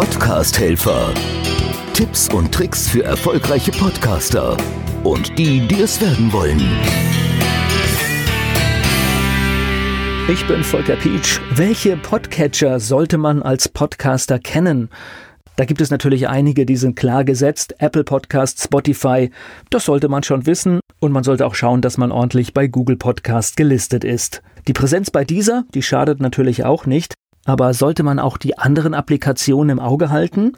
Podcast-Helfer. Tipps und Tricks für erfolgreiche Podcaster und die, die es werden wollen. Ich bin Volker Pietsch. Welche Podcatcher sollte man als Podcaster kennen? Da gibt es natürlich einige, die sind klar gesetzt. Apple Podcast, Spotify, das sollte man schon wissen. Und man sollte auch schauen, dass man ordentlich bei Google Podcast gelistet ist. Die Präsenz bei dieser, die schadet natürlich auch nicht. Aber sollte man auch die anderen Applikationen im Auge halten?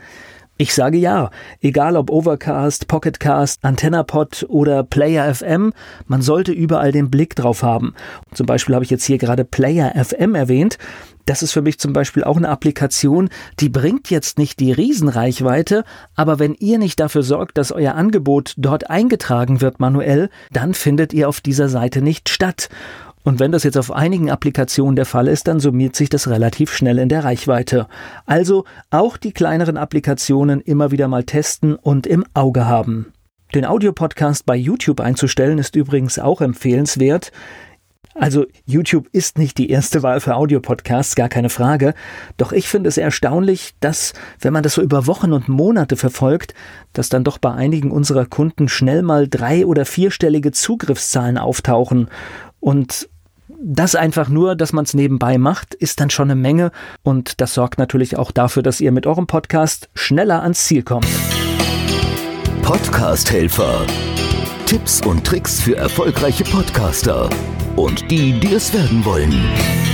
Ich sage ja, egal ob Overcast, Pocketcast, AntennaPod oder Player FM, man sollte überall den Blick drauf haben. Zum Beispiel habe ich jetzt hier gerade Player FM erwähnt. Das ist für mich zum Beispiel auch eine Applikation, die bringt jetzt nicht die Riesenreichweite, aber wenn ihr nicht dafür sorgt, dass euer Angebot dort eingetragen wird manuell, dann findet ihr auf dieser Seite nicht statt. Und wenn das jetzt auf einigen Applikationen der Fall ist, dann summiert sich das relativ schnell in der Reichweite. Also auch die kleineren Applikationen immer wieder mal testen und im Auge haben. Den Audiopodcast bei YouTube einzustellen ist übrigens auch empfehlenswert. Also YouTube ist nicht die erste Wahl für Audiopodcasts, gar keine Frage. Doch ich finde es erstaunlich, dass, wenn man das so über Wochen und Monate verfolgt, dass dann doch bei einigen unserer Kunden schnell mal drei- oder vierstellige Zugriffszahlen auftauchen. Und das einfach nur, dass man es nebenbei macht, ist dann schon eine Menge und das sorgt natürlich auch dafür, dass ihr mit eurem Podcast schneller ans Ziel kommt. Podcast Helfer. Tipps und Tricks für erfolgreiche Podcaster und die, die es werden wollen.